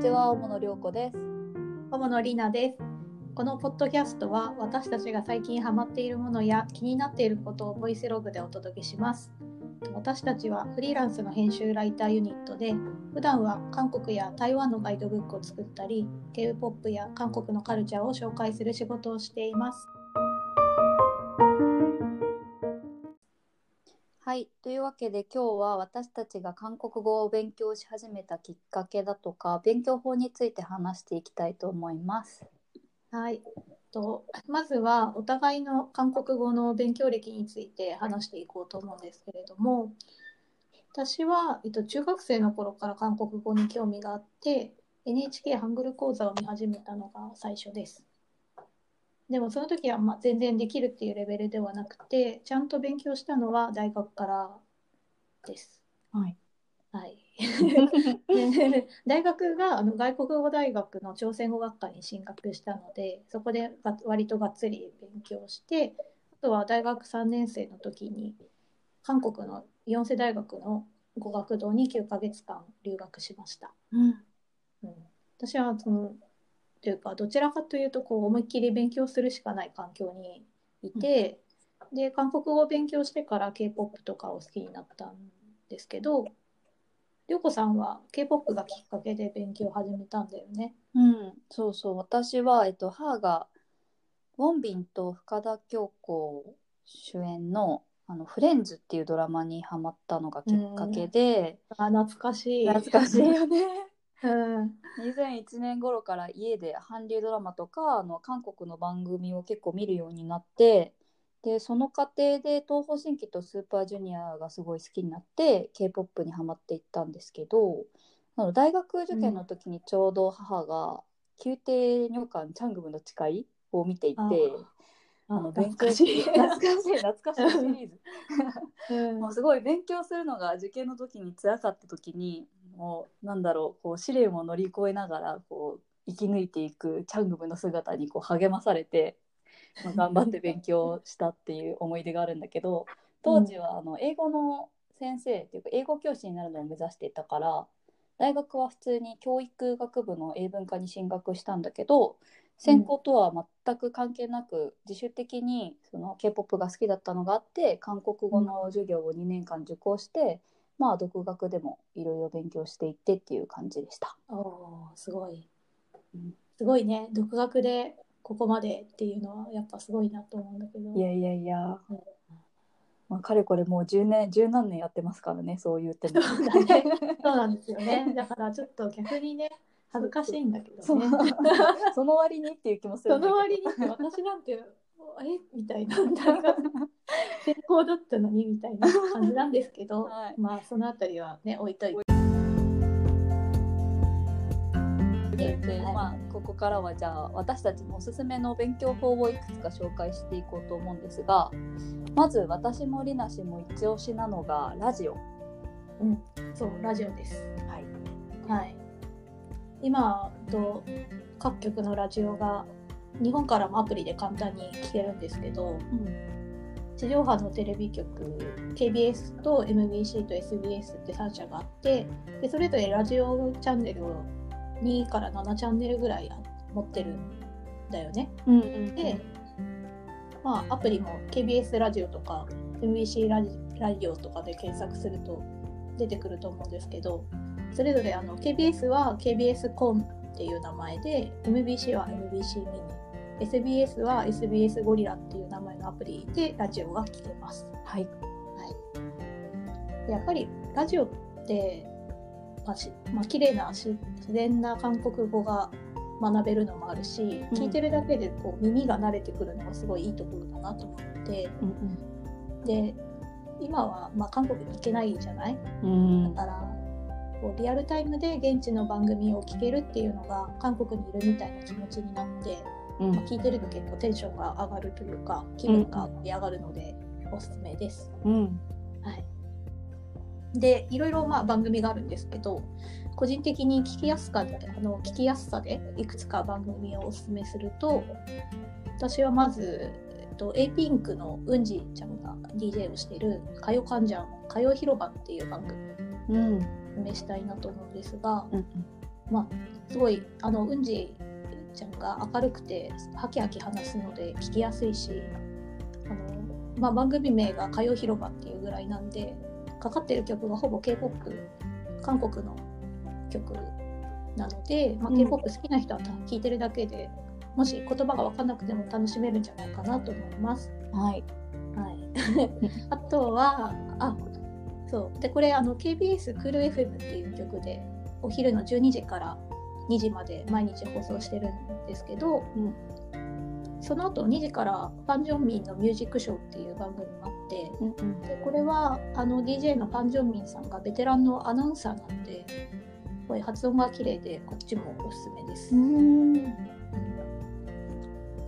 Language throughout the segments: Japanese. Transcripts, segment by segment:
にちは、小野涼子です。友野里奈です。このポッドキャストは私たちが最近ハマっているものや気になっていることをボイスログでお届けします。私たちはフリーランスの編集ライターユニットで普段は韓国や台湾のガイドブックを作ったり K-POP や韓国のカルチャーを紹介する仕事をしています。はい、というわけで今日は私たちが韓国語を勉強し始めたきっかけだとか勉強法について話していきたいと思います。はい。とまずはお互いの韓国語の勉強歴について話していこうと思うんですけれども私は、えっと、中学生の頃から韓国語に興味があって NHK ハングル講座を見始めたのが最初です。でもその時はまあ全然できるっていうレベルではなくてちゃんと勉強したのは大学からです。はい。はい、で 大学があの外国語大学の朝鮮語学科に進学したのでそこでが割とがっつり勉強してあとは大学3年生の時に韓国の四世大学の語学堂に9ヶ月間留学しました。うん。うん、私はそのというかどちらかというとこう思いっきり勉強するしかない環境にいて、で韓国語を勉強してから K-POP とかを好きになったんですけど涼子さんは K-POP がきっかけで勉強を始めたんだよね。うん、そうそう。私は、えっと、母がウォンビンと深田恭子主演のあのフレンズっていうドラマにハマったのがきっかけで、あ懐かしい。懐かしいよね。うん2001年頃から家で韓流ドラマとかあの韓国の番組を結構見るようになってでその過程で東方神起とスーパージュニアがすごい好きになって k p o p にハマっていったんですけどあの大学受験の時にちょうど母が宮廷女官チャングムの誓いを見ていてああの勉強しい。懐かしい懐かしいシリーズ。うんもうすごい勉強するのが受験の時に辛かった時にもうなんだろうこう試練を乗り越えながらこう生き抜いていくチャングムの姿にこう励まされて、まあ、頑張って勉強したっていう思い出があるんだけど当時はあの英語の先生っていうか英語教師になるのを目指していたから大学は普通に教育学部の英文科に進学したんだけど専攻とは全く関係なく自主的にその K-POP が好きだったのがあって韓国語の授業を2年間受講して、まあ独学でもいろいろ勉強していってっていう感じでした。おーすごいうん。すごいね。独学でここまでっていうのはやっぱすごいなと思うんだけど。いやいやいやうん、まあ、かれこれもう10年十何年やってますからねそう言っても。そうだね。そうなんですよね。だからちょっと逆にね、恥ずかしいんだけどね。そ の割にっていう気もするその割に私なんて、え？みたいな、大学専攻だったのにみたいな感じなんですけど、はいまあそのあたりはね、置いといて。ではいまあ、ここからはじゃあ私たちのおすすめの勉強法をいくつか紹介していこうと思うんですがまず私もりなしも一押しなのがラジオ。うん、そう、ラジオです。はいはい。今と各局のラジオが日本からもアプリで簡単に聞けるんですけど、地上波のテレビ局 KBS と MBC と SBS って3社があってでそれぞれラジオチャンネルを2から7チャンネルぐらい持ってるんだよね。うんうんで、まあ、アプリも KBS ラジオとか MBC ラジラジオとかで検索すると出てくると思うんですけどそれぞれあの KBS は KBS コンっていう名前で MBC は MBC ミニ SBS は SBS ゴリラっていう名前のアプリでラジオが聞けます。はい。でやっぱりラジオって、まあしまあ綺麗なし自然な韓国語が学べるのもあるし、うん。聞いてるだけでこう耳が慣れてくるのがすごいいいところだなと思って。で今はまあ韓国に行けないじゃない？うん。だからこうリアルタイムで現地の番組を聞けるっていうのが韓国にいるみたいな気持ちになって、うん。まあ聞いてると結構テンションが上がるというか気分が盛り上がるのでおすすめです。うん。はい、でいろいろまあ番組があるんですけど個人的に聞きやすかあの聞きやすさでいくつか番組をおすすめすると私はまず、えっと、A ピンクのうんじちゃんが DJ をしている「歌謡関ジャン歌謡広場」っていう番組うん。をお勧めしたいなと思うんですがうん。まあすごいあのうんじちゃんが明るくてハキハキ話すので聞きやすいしあの、まあ、番組名が「歌謡広場」っていうぐらいなんでかかってる曲がほぼ k p o p 韓国の曲なので、まあ、うん k p o p 好きな人は聴いてるだけで、もし言葉が分かんなくても楽しめるんじゃないかなと思います。はい。はい、あとはあそうでこれあの KBS クール FM っていう曲でお昼の12時から2時まで毎日放送してるんですけど、うんその後2時からファン・ジョンミンのミュージックショーっていう番組もあってうんうん。でこれはあの DJ のファン・ジョンミンさんがベテランのアナウンサーなんでこれ発音が綺麗でこっちもおすすめです。うん。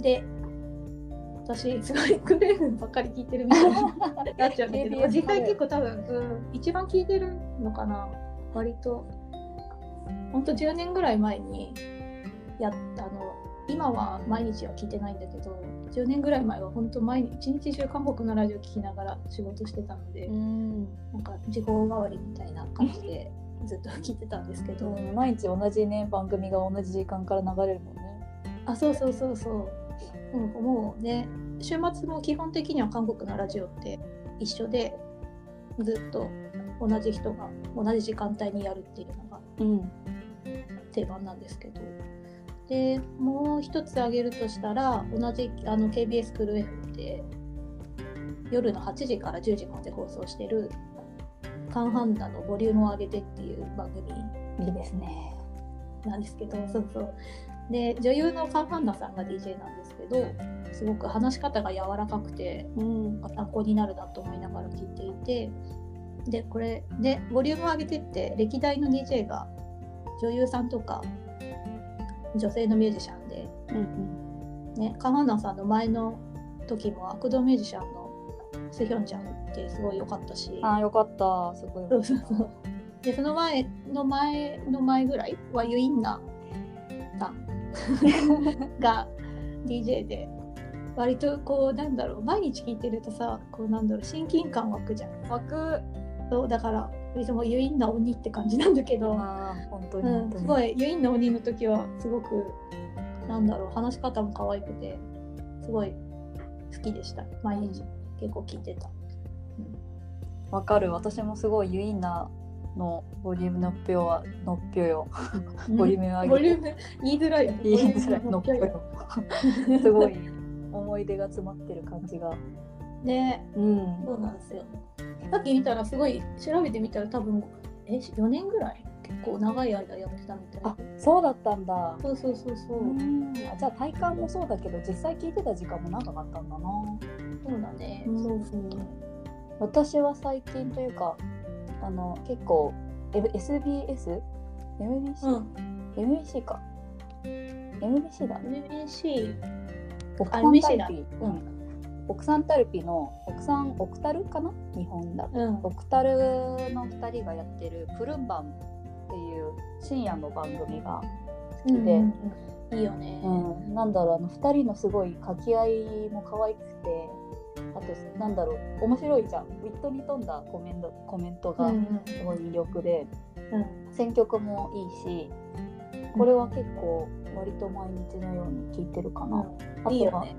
で私すごいクレームばっかり聞いてるみたいに なっちゃうんだけど実際結構多分、うん、一番聞いてるのかな割とほんと10年ぐらい前にやったあの今は毎日は聞いてないんだけど10年ぐらい前は本当毎日一日中韓国のラジオ聞きながら仕事してたので、うん。なんか時報代わりみたいな感じで ずっと聞いてたんですけど、うん毎日同じね番組が同じ時間から流れるもんね。あそうそうそうそう、うん、もうね週末も基本的には韓国のラジオって一緒でずっと同じ人が同じ時間帯にやるっていうのがうん。定番なんですけどでもう一つ挙げるとしたら同じあの KBS クルー F で夜の8時から10時まで放送してる「カンハンナのボリュームを上げて」っていう番組いいですね。なんですけど、そうそう。で、女優のカン・ハンナさんが DJ なんですけど、すごく話し方が柔らかくて、うん。参考になるなと思いながら聞いていて、で、これ、で、ボリュームを上げてって、歴代の DJ が女優さんとか、女性のミュージシャンで、うんね、カン・ハンナさんの前の時も、悪道ミュージシャンのスヒョンちゃんってすごい良かったし、うん。ああよかった。すごい。そうそうそう。で、その前の前の前ぐらいはユインナさん が DJ で、割とこう、なんだろう、毎日聞いてるとさ、こうなんだろう、親近感湧くじゃん。枠。そうだから、いつもユインナ鬼って感じなんだけど、本当にうん、すごいユインナ鬼の時は、すごく、なんだろう、話し方も可愛くて、すごい好きでした。毎日結構聞いてた。わかる。私もすごいユインナのボリュームのっぺよはのっぺよ。ボリューム上げてボリューム言いづらい。言いづらいのっぺボリュームよ。すごい思い出が詰まってる感じが。ねうん。そうなんですよ。さっき見たらすごい調べてみたら多分え4年ぐらい？結構長い間やってたみたいあそうだったんだ。そうそうそうそう。うんあじゃあ体感もそうだけど実際聞いてた時間も長かったんだな。そうだね。うんそうそう。私は最近というかあの結構 SBS? MBC?、うん。MBC か MBC だね MBC オクサンタ MBC だううんん、オクサンタルピのオクサンオクタルかな？日本だと。うん。オクタルの2人がやってる「プルンバン」っていう深夜の番組が、うんうんでうん。いいよね。うん、なんだろうあの2人のすごい掛け合いも可愛くて。あとなんだろう。面白いじゃん。ウィットに富んだコメントコメントがすごい魅力で、うん。選曲もいいしこれは結構割と毎日のように聞いてるかな、あとはね。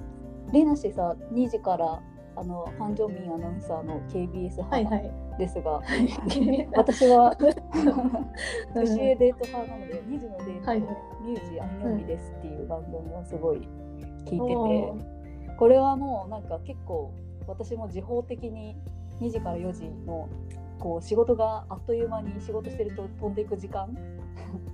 レナ氏さ2時からあのファン・ジョンミンアナウンサーの KBS 派はいはい。ですが、はい。私はうん 年上デート派なので2時のデート、はいはい。ミュージアンヨミですっていう番組をすごい聞いてて、おこれはもうなんか結構私も時報的に2時から4時のこう仕事があっという間に仕事してると飛んでいく時間、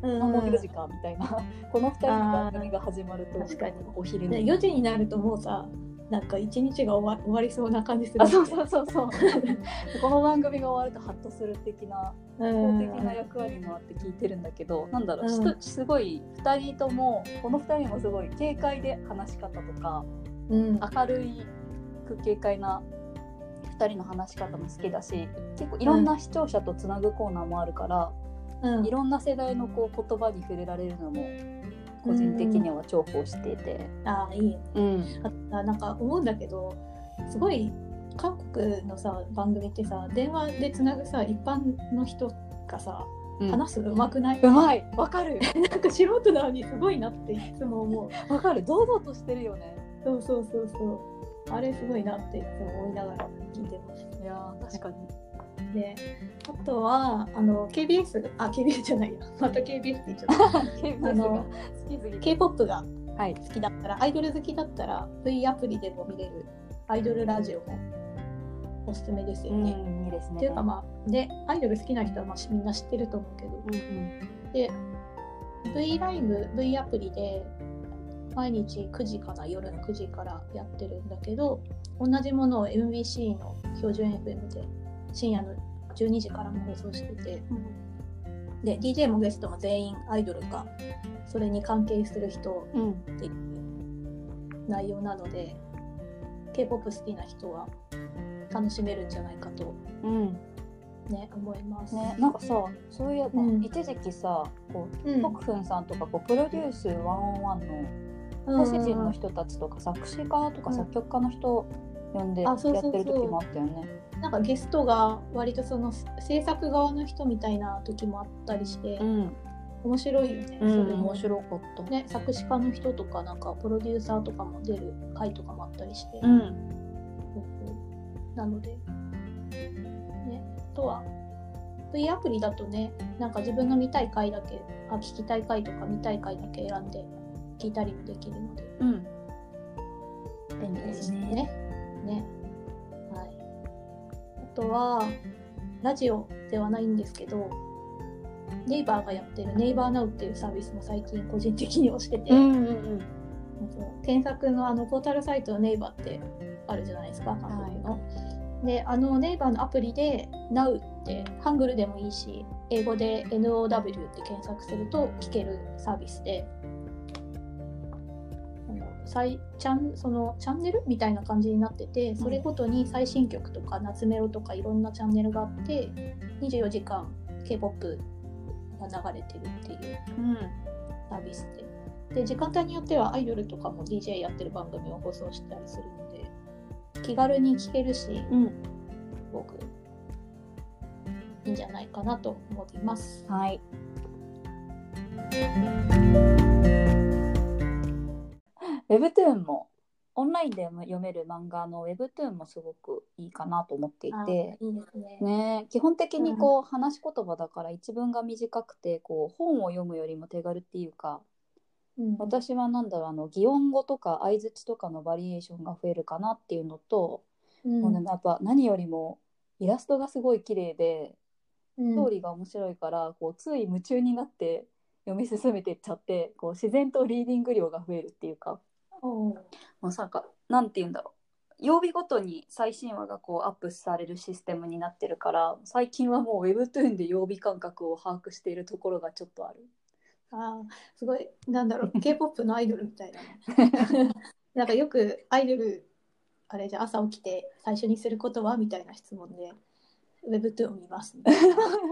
うんあもう4時かみたいな。この2人の番組が始まると確かに。お昼ねに4時になるともうさなんか一日が終わ終わりそうな感じするあそうそうそうそう。この番組が終わるとハッとする的な的な役割もあって聞いてるんだけど、なんだろう、うん。すごい2人ともこの2人もすごい軽快で話し方とかうん。明るいく軽快な2人の話し方も好きだし結構いろんな視聴者とつなぐコーナーもあるから、うんいろんな世代のこう言葉に触れられるのも個人的には重宝していて。ああいい。ようん。あなんか思うんだけどすごい韓国のさ番組ってさ電話でつなぐさ一般の人がさうん。話すの上手くない、うまい。わかる。なんか素人なのにすごいなっていつも思う。わかる。堂々としてるよね。そうそうそうそう。あれすごいなっていつも思いながら聞いてます。いやー確かにで、あとは、あの、KBS、あ、KBS じゃないや。また KBS って言っちゃった。KBS が。好きすぎて K-POP がはい。好きだったら、アイドル好きだったら、V アプリでも見れる。アイドルラジオもおすすめですようんね。いいですね。っていうかまあ、で、アイドル好きな人はまあみんな知ってると思うけど、うんうん。で、V ライブ、V アプリで毎日9時かな、夜の9時からやってるんだけど、同じものを MBC の標準 FM で深夜の12時からも放送してて、で、DJ もゲストも全員アイドルか、それに関係する人うんっていう内容なので K-POP 好きな人は楽しめるんじゃないかとうん。ね思います。ねなんかさそういえば、うん。一時期さこううん、徳くんさんとかこうプロデュース101の講師陣の人たちとか作詞家とかうん作曲家の人呼んでやってる時もあったよね。なんかゲストが割とその制作側の人みたいな時もあったりして、ん、面白いよね。うん、それも面白かった。ね作詞家の人とかなんかプロデューサーとかも出る回とかもあったりして、うん、なのでねあとは V アプリだとねなんか自分の見たい回だけあ聞きたい回とか見たい回だけ選んで聞いたりもできるのでうん。便利ですね。ね。とは、ラジオではないんですけど、ネイバーがやってるネイバーナウっていうサービスも最近個人的に推してて、うんうんうん。検索のあのポータルサイトのネイバーってあるじゃないですか、韓国の。で、あのネイバーのアプリで Now ってハングルでもいいし、英語で NOW って検索すると聞けるサービスで、最チャンそのチャンネルみたいな感じになっててそれごとに最新曲とか夏メロとかいろんなチャンネルがあって24時間 K-POP が流れてるっていううん。サービスでで時間帯によってはアイドルとかも DJ やってる番組を放送したりするので気軽に聴けるしうん。すごくいいんじゃないかなと思います。はい。Webtoon もオンラインでも読める漫画の Webtoon もすごくいいかなと思っていあて、いいですね。ね、基本的にこう話し言葉だから一文が短くてこう本を読むよりも手軽っていうかうん。私はなんだろうあの擬音語とか相づちとかのバリエーションが増えるかなっていうのと、うん。もうねやっぱ何よりもイラストがすごい綺麗でうん。ストーリーが面白いからこうつい夢中になって読み進めていっちゃってこう自然とリーディング量が増えるっていうかおうもうなんかなんて言うんだろう曜日ごとに最新話がこうアップされるシステムになってるから最近はもう Webtoon で曜日感覚を把握しているところがちょっとある。あーすごいなんだろう K-POP のアイドルみたいだな なんかよくアイドルあれじゃ朝起きて最初にすることはみたいな質問で Webtoon を見ますみたい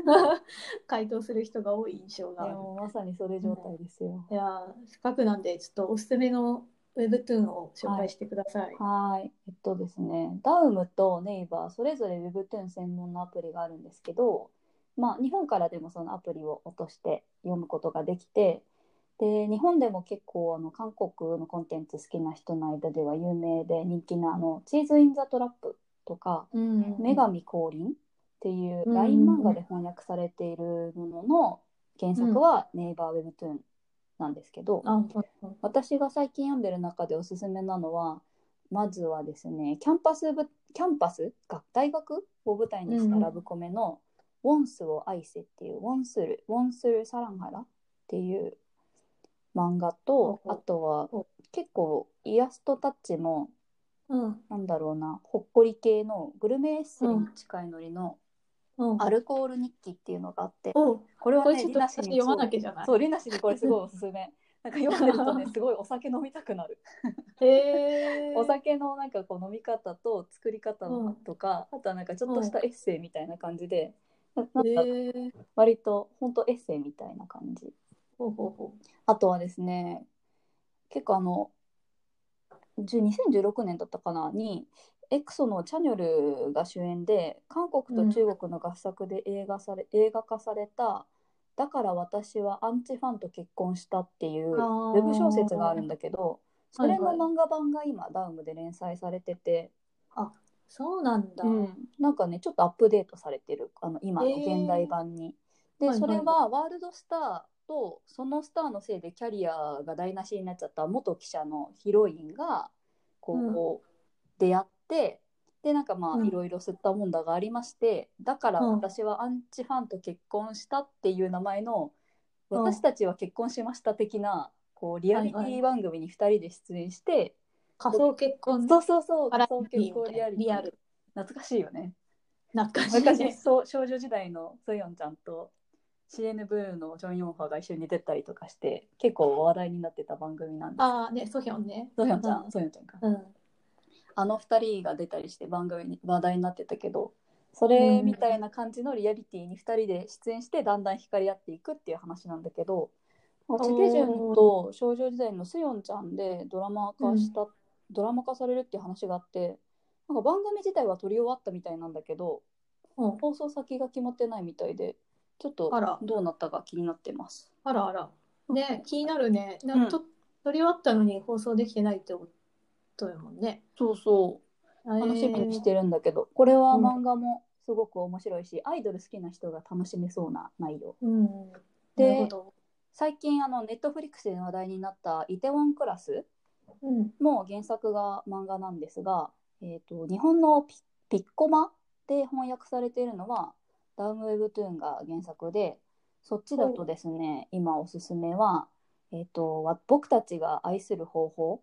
な 回答する人が多い印象がまさにそれ状態ですよ。いやーせっかくなんでちょっとおすすめの Webtoon を紹介してください、はい。えっとですね、ダウムとネイバー、それぞれ Webtoon 専門のアプリがあるんですけど、まあ、日本からでもそのアプリを落として読むことができて、で、日本でも結構あの韓国のコンテンツ好きな人の間では有名で人気なあのチーズ・イン・ザ・トラップとか、うん女神降臨っていううん LINE 漫画で翻訳されているものの原作はネイバー Webtoon なんですけど、あ私が最近読んでる中でおすすめなのはまずはですねキャンパス部キャンパス？が大学を舞台にしたラブコメの「ウォンスを愛せ」っていう「원수를 원수를 사랑하라」っていう漫画とあとはほ結構イラストタッチもうん。なんだろうなほっこり系のグルメエッセイに近いノリのうん「アルコール日記」っていうのがあっておうこれはこれちょっとねリナシに私読まなきゃじゃない。そうリナシにこれすごいおすすめ。なんか読んでるとねすごいお酒飲みたくなる。へえ お酒のなんかこう飲み方と作り方うん。とか、あとはなんかちょっとしたエッセイみたいな感じで、ななんか割と本当エッセイみたいな感じ。ほうほうほあとはですね結構あの10 2016年だったかなにエクソのチャニョルが主演で韓国と中国の合作で映画され、映画化されただから私はアンチファンと結婚したっていうウェブ小説があるんだけど、それの漫画版が今ダウムで連載されてて、そうなんだ。なんかねちょっとアップデートされてる。あの今の現代版に。で、それはワールドスターとそのスターのせいでキャリアが台無しになっちゃった元記者のヒロインがこう、うん。こう出会ってでなんかまうんあいろいろ吸ったもんだがありまして、だからうん私はアンチファンと結婚したっていう名前の、うん私たちは結婚しました的なこうリアリティ番組に2人で出演して、仮想結婚そうそうそう仮想結婚リアリティ。懐かしいよね。懐かしい昔ね。そう少女時代のソヨンちゃんと CNBLUE のジョン・ヨンファが一緒に出てたりとかして結構話題になってた番組なんですああ、ね、ソヒョンね。ソヨンちゃん、うんソヨンちゃんかうん。あの二人が出たりして番組に話題になってたけどそれみたいな感じのリアリティに二人で出演してだんだん惹かれ合っていくっていう話なんだけどチテジュンと少女時代のスヨンちゃんでドラマ化した、ドラマ化されるっていう話があってなんか番組自体は撮り終わったみたいなんだけどうん、放送先が決まってないみたいでちょっとどうなったか気になってます。あらあら。ね、気になるね。なうんと撮り終わったのに放送できてないってことやもんね。そうそう楽しみにしてるんだけど、これは漫画もすごく面白いし、アイドル好きな人が楽しめそうな内容。うん。でなるほど。最近あのネットフリックスで話題になった「イテウォンクラスうん。」も原作が漫画なんですが、えー、と日本のピピッコマで翻訳されているのはダウムウェブトゥーンが原作でそっちだとですね今おすすめは、えー、とわ僕たちが愛する方法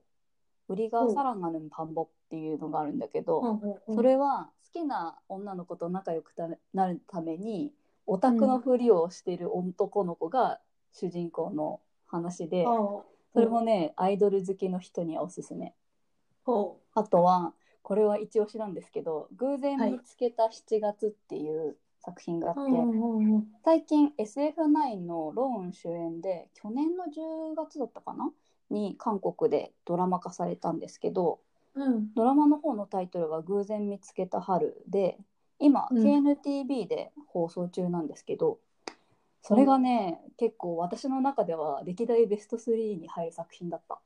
売りがサランガヌンパンボっていうのがあるんだけど、それは好きな女の子と仲良くたなるためにオタクのふりをしている男の子が主人公の話で、それもねアイドル好きの人にはおすすめ。ほあとはこれは一押しなんですけど「偶然見つけた7月」っていう作品があって、最近 SF9 のローン主演で去年の10月だったかなに韓国でドラマ化されたんですけどうん。ドラマの方のタイトルが「偶然見つけた春で」今、うん KNTV で放送中なんですけどそれがね、結構私の中では歴代ベスト3に入る作品だった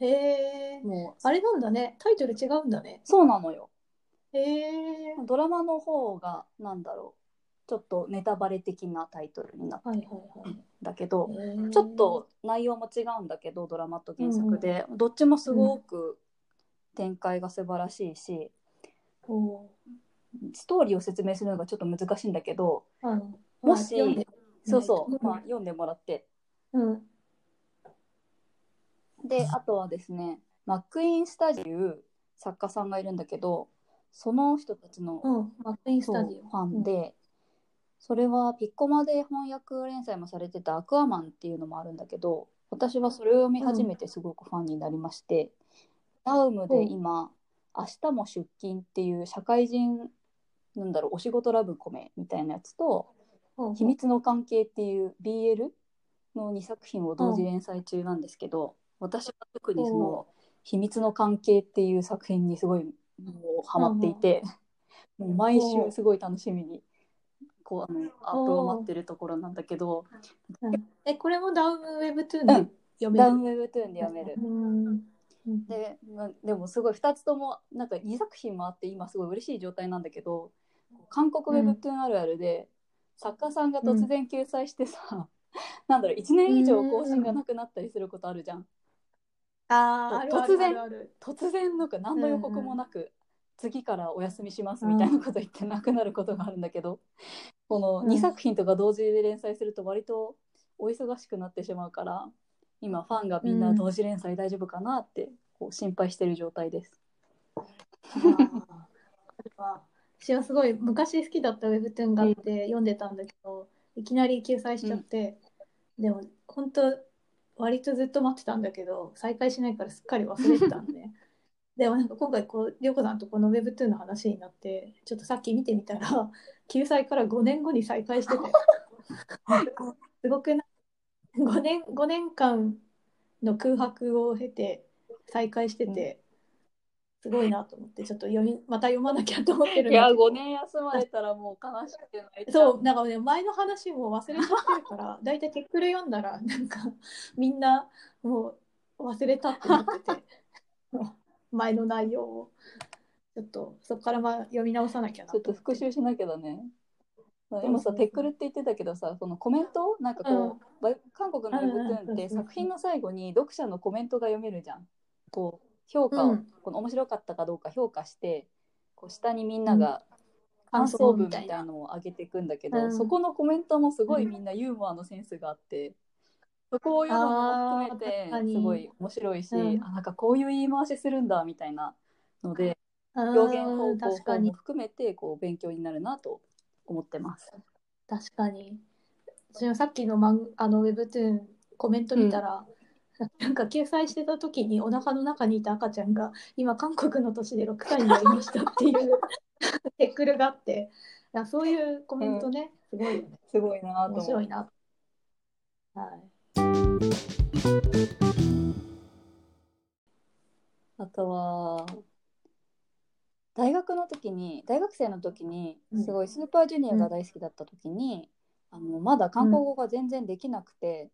へえ。もうあれなんだね。タイトル違うんだね。そうなのよへえ。ドラマの方がなんだろうちょっとネタバレ的なタイトルになったんはいはいはい。だけど、へーちょっと内容も違うんだけどドラマと原作で、どっちもすごく展開が素晴らしいし、ほストーリーを説明するのがちょっと難しいんだけどううんもしそうそう、うんまあ、読んでもらってうん。であとはですねマックイーンスタジオいう作家さんがいるんだけどその人たちのうん。マックインスタジオ。ファンで、それはピッコマで翻訳連載もされてた「アクアマン」っていうのもあるんだけど私はそれを読み始めてすごくファンになりまして、ダウムで今「明日も出勤」っていう社会人なんだろうお仕事ラブコメみたいなやつとうん「秘密の関係」っていう BL の2作品を同時連載中なんですけど、私は特にその「秘密の関係」っていう作品にすごいもうハマっていて、もう毎週すごい楽しみにこうあのアップを待ってるところなんだけど、うん。え、これもダウムウェブトゥーンうん。で読める？ダウンウェブトゥーンで読める。うん。うんでなでもすごい2つともなんか2作品もあって今すごい嬉しい状態なんだけど韓国ウェブトゥーンあるあるで、作家さんが突然救済してさ、なんだろう1年以上更新がなくなったりすることあるじゃん。あ突然突然なんか何の予告もなく、次からお休みしますみたいなこと言ってなくなることがあるんだけど、このうん。2作品とか同時で連載すると割とお忙しくなってしまうから今ファンがみんな同時連載大丈夫かなってこう心配してる状態です。私はすごい昔好きだったウェブトゥーンがあって読んでたんだけど、いきなり救済しちゃって、でも本当割とずっと待ってたんだけど再開しないからすっかり忘れてたんででもなんか今回こう涼子さんとこのウェブトゥーンの話になってちょっとさっき見てみたら 救済から5年後に再開しててすごくない5年 ,5 年間の空白を経て再開してて、すごいなと思ってちょっと読みまた読まなきゃと思ってるんいやだけど5年休まれたらもう悲しくて泣いちゃそうなんかね前の話も忘れちゃってるから大体テックル読んだらなんかみんなもう忘れたってなってて 前の内容を。ちょっとそこからまあ読み直さなきゃなちょっと復習しなきゃだね。今さ、テックルって言ってたけどさ、そのコメントなんかこう、バイ韓国のウェブトゥーンって作品の最後に読者のコメントが読めるじゃん。こう評価を、うん。この面白かったかどうか評価して、こう下にみんなが感感想文みたいな。な。のを上げていくんだけど、うん。そこのコメントもすごいみんなユーモアのセンスがあって、そこを読むのも含めてすごい面白いし、うんあなんかこういう言い回しするんだみたいなので、表表現方確かに法も含めてこう勉強になるなと思ってます。確かに。私もさっきのマンあのウェブトゥーンコメント見たら、なんか掲載してた時にお腹の中にいた赤ちゃんが今韓国の都市で6歳になりましたっていう テックルがあってそういうコメントね、すごいよね。すごいな。面白いな。はいあとは大学の時に大学生の時にうん。すごいスーパージュニアが大好きだった時に、あのまだ韓国語が全然できなくて、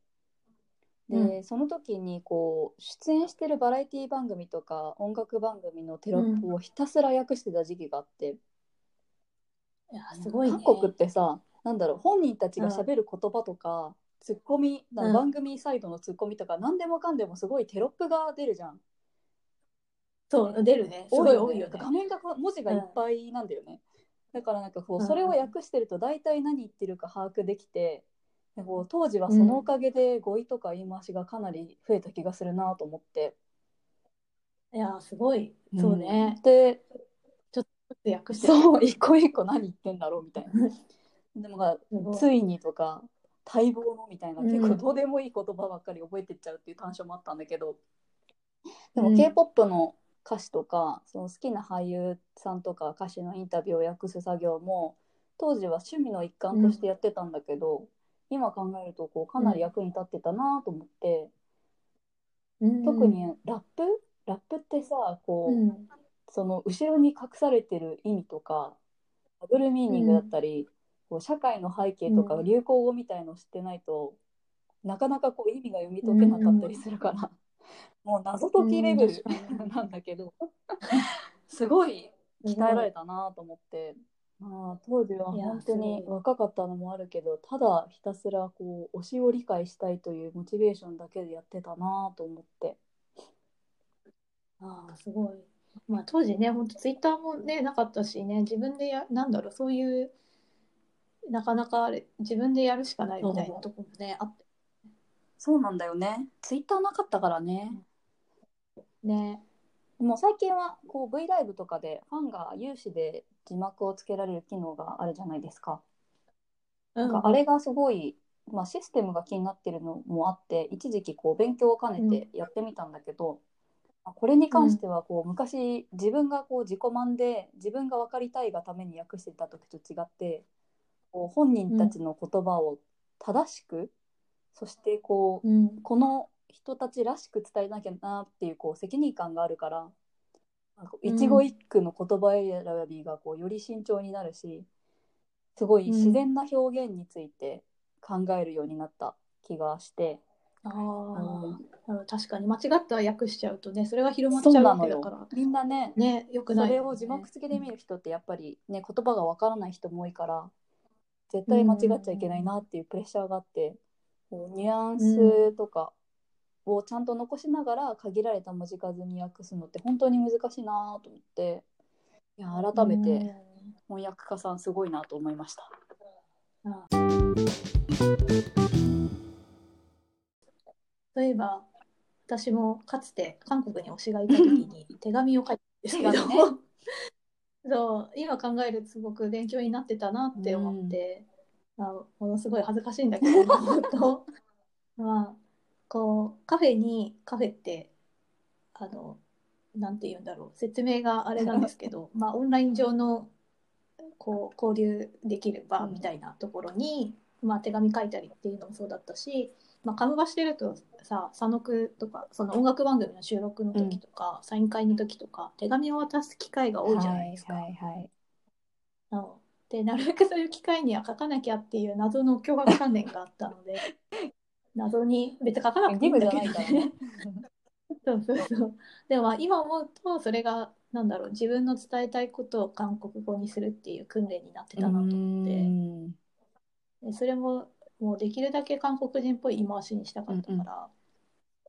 うん。でその時にこう出演してるバラエティ番組とか音楽番組のテロップをひたすら訳してた時期があって、いやすごいね。韓国ってさなんだろう本人たちが喋る言葉とか、ツッコミなうん。番組サイドのツッコミとか、何でもかんでもすごいテロップが出るじゃん。そう出るね。すごい多いよね。画面が文字がいっぱいなんだよね。だからなんかこううん。それを訳してると大体何言ってるか把握できて、でこう当時はそのおかげで語彙とか言い回しがかなり増えた気がするなと思って。いやすごい。そうね、で訳して。るそう一個一個何言ってんだろうみたいな。でもついにとか待望のみたいなうん。結構どうでもいい言葉ばっかり覚えてっちゃうっていう短所もあったんだけど、でもうん K-POP の歌詞とかその好きな俳優さんとか歌手のインタビューを訳す作業も当時は趣味の一環としてやってたんだけど、今考えるとこうかなり役に立ってたなと思って、うん。特にラップ？ラップってさこう、うん。その後ろに隠されてる意味とかダブルミーニングだったり、こう社会の背景とかうん。流行語みたいのを知ってないと、なかなかこう意味が読み解けなかったりするから、もう謎解きレベルなんだけど、すごい鍛えられたなと思って。まあ、当時は本当に若かったのもあるけどただひたすらこう推しを理解したいというモチベーションだけでやってたなと思って。ああ、すごい。まあ当時ね、本当ツイッターもね、なかったしね、自分でや、なんだろう、そういう、なかなかあれ、自分でやるしかないみたいなとこもね、あって。そうなんだよね。ツイッターなかったからね。ね。もう最近はこう V ライブとかでファンが有志で字幕をつけられる機能があるじゃないですか。うん。なんかあれがすごい、まあ、システムが気になってるのもあって一時期こう勉強を兼ねてやってみたんだけど、まあこれに関してはこう昔自分がこう自己満で自分が分かりたいがために訳してた時と違ってこう本人たちの言葉を正しく、そしてこううん。この人たちらしく伝えなきゃなっていうこう責任感があるから一語一句の言葉選びがこうより慎重になるしすごい自然な表現について考えるようになった気がして、うん確かに間違った訳しちゃうとね、それが広まっちゃうわけだから。みんなねね、よく。それを字幕付きで見る人ってやっぱりね言葉がわからない人も多いから絶対間違っちゃいけないなっていうプレッシャーがあってこうニュアンスとかをちゃんと残しながら限られた文字数に訳すのって本当に難しいなと思っていや改めて翻訳家さんすごいなと思いました。うん。あそういえば、私もかつて韓国に推しがいた時に手紙を書いたんですけど、ねそう今考えるとすごく勉強になってたなって思って、あものすごい恥ずかしいんだけど とまあこうカフェにカフェってあのなんて言うんだろう説明があれなんですけど まあオンライン上のこう交流できる場みたいなところに、まあ、手紙書いたりっていうのもそうだったしまあ、カムバしてるとさ佐野くとかその音楽番組の収録の時とか、サイン会の時とか手紙を渡す機会が多いじゃないですか。はいはいはい。うんでなるべくそういう機会には書かなきゃっていう謎の脅迫観念があったので 謎に別に書かなくていいんだけどね。そうそうそう。でもまあ今思うとそれがなんだろう自分の伝えたいことを韓国語にするっていう訓練になってたなと思って。それももうできるだけ韓国人っぽい言い回しにしたかったから、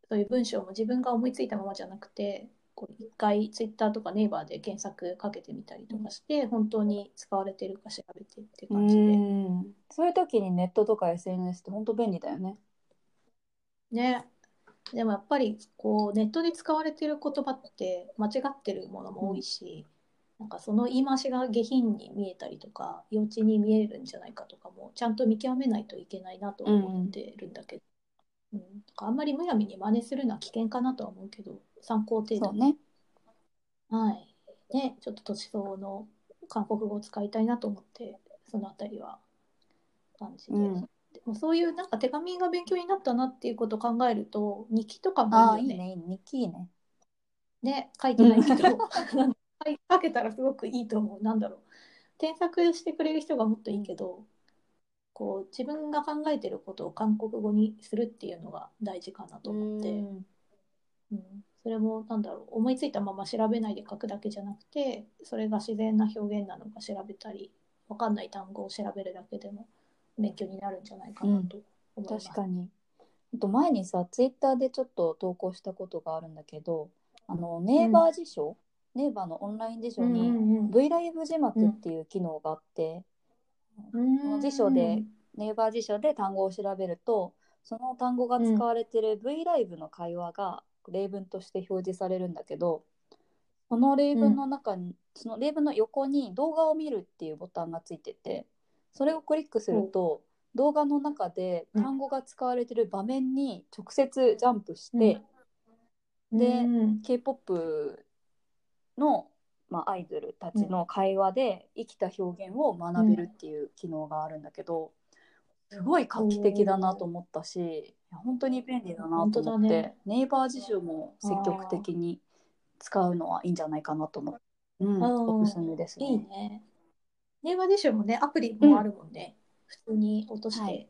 そういう文章も自分が思いついたままじゃなくてこう一回ツイッターとかネイバーで検索かけてみたりとかして、本当に使われてるか調べてってう感じで、ん。そういう時にネットとか SNS って本当便利だよね。ね。でもやっぱりこうネットで使われてる言葉って間違ってるものも多いし、なんかその言い回しが下品に見えたりとか幼稚に見えるんじゃないかとかもちゃんと見極めないといけないなと思ってるんだけど、うんなんかあんまりむやみに真似するのは危険かなとは思うけど参考程度ね。はいねちょっと年相応の韓国語を使いたいなと思ってそのあたりは感じで。うんでもそういうなんか手紙が勉強になったなっていうことを考えると日記とかもいいよね。いいね、いいね。日記いいね。ね書いてないけど けたらすごくいいと思う。なんだろう。添削してくれる人がもっといいけどこう自分が考えてることを韓国語にするっていうのが大事かなと思って、うん。うん、それもなんだろう。思いついたまま調べないで書くだけじゃなくてそれが自然な表現なのか調べたり分かんない単語を調べるだけでも勉強になるんじゃないかなと思います。確かに。あと前にさ、ツイッターでちょっと投稿したことがあるんだけど、あの、ネイバー辞書、ネイバーのオンライン辞書に、V ライブ字幕っていう機能があって、この辞書でネイバー辞書で単語を調べるとその単語が使われてる V ライブの会話が例文として表示されるんだけどその例文の中に、その例文の横に動画を見るっていうボタンがついててそれをクリックすると動画の中で単語が使われてる場面に直接ジャンプして、でうん。K-POP の、まあ、アイドルたちの会話で生きた表現を学べるっていう機能があるんだけど、すごい画期的だなと思ったし、本当に便利だなと思って、ねネイバー辞書も積極的に使うのはいいんじゃないかなと思って、うん、おすすめですね。いいね。電話辞書もね、アプリもあるもんね。普通に落としはいて、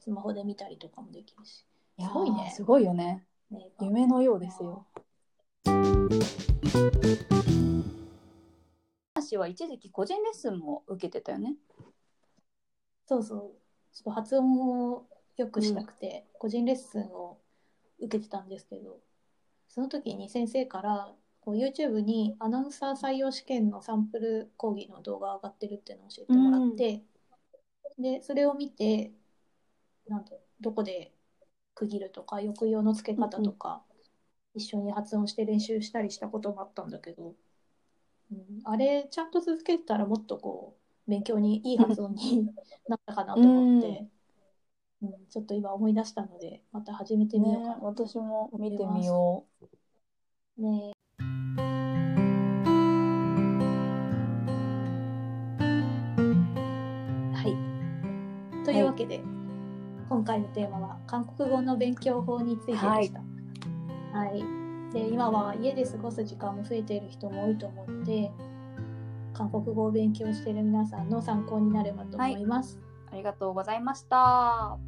スマホで見たりとかもできるし。いやーすごいねすごいよね。ね夢のようですよ。私は一時期個人レッスンも受けてたよね。そうそう。ちょっと発音を良くしたくて、個人レッスンを受けてたんですけど、その時に先生から、こう YouTube にアナウンサー採用試験のサンプル講義の動画上がってるっていうのを教えてもらって、で、それを見て、なんだどこで区切るとか、抑揚のつけ方とか、一緒に発音して練習したりしたこともあったんだけど、うん、あれちゃんと続けてたらもっとこう勉強にいい発音になったかなと思って、うんちょっと今思い出したのでまた始めてみようかな、ね私も見てみよう。ねはい。というわけで、今回のテーマは韓国語の勉強法についてでした。はい、はいで今は家で過ごす時間も増えている人も多いと思って韓国語を勉強している皆さんの参考になればと思います。ありがとうございました。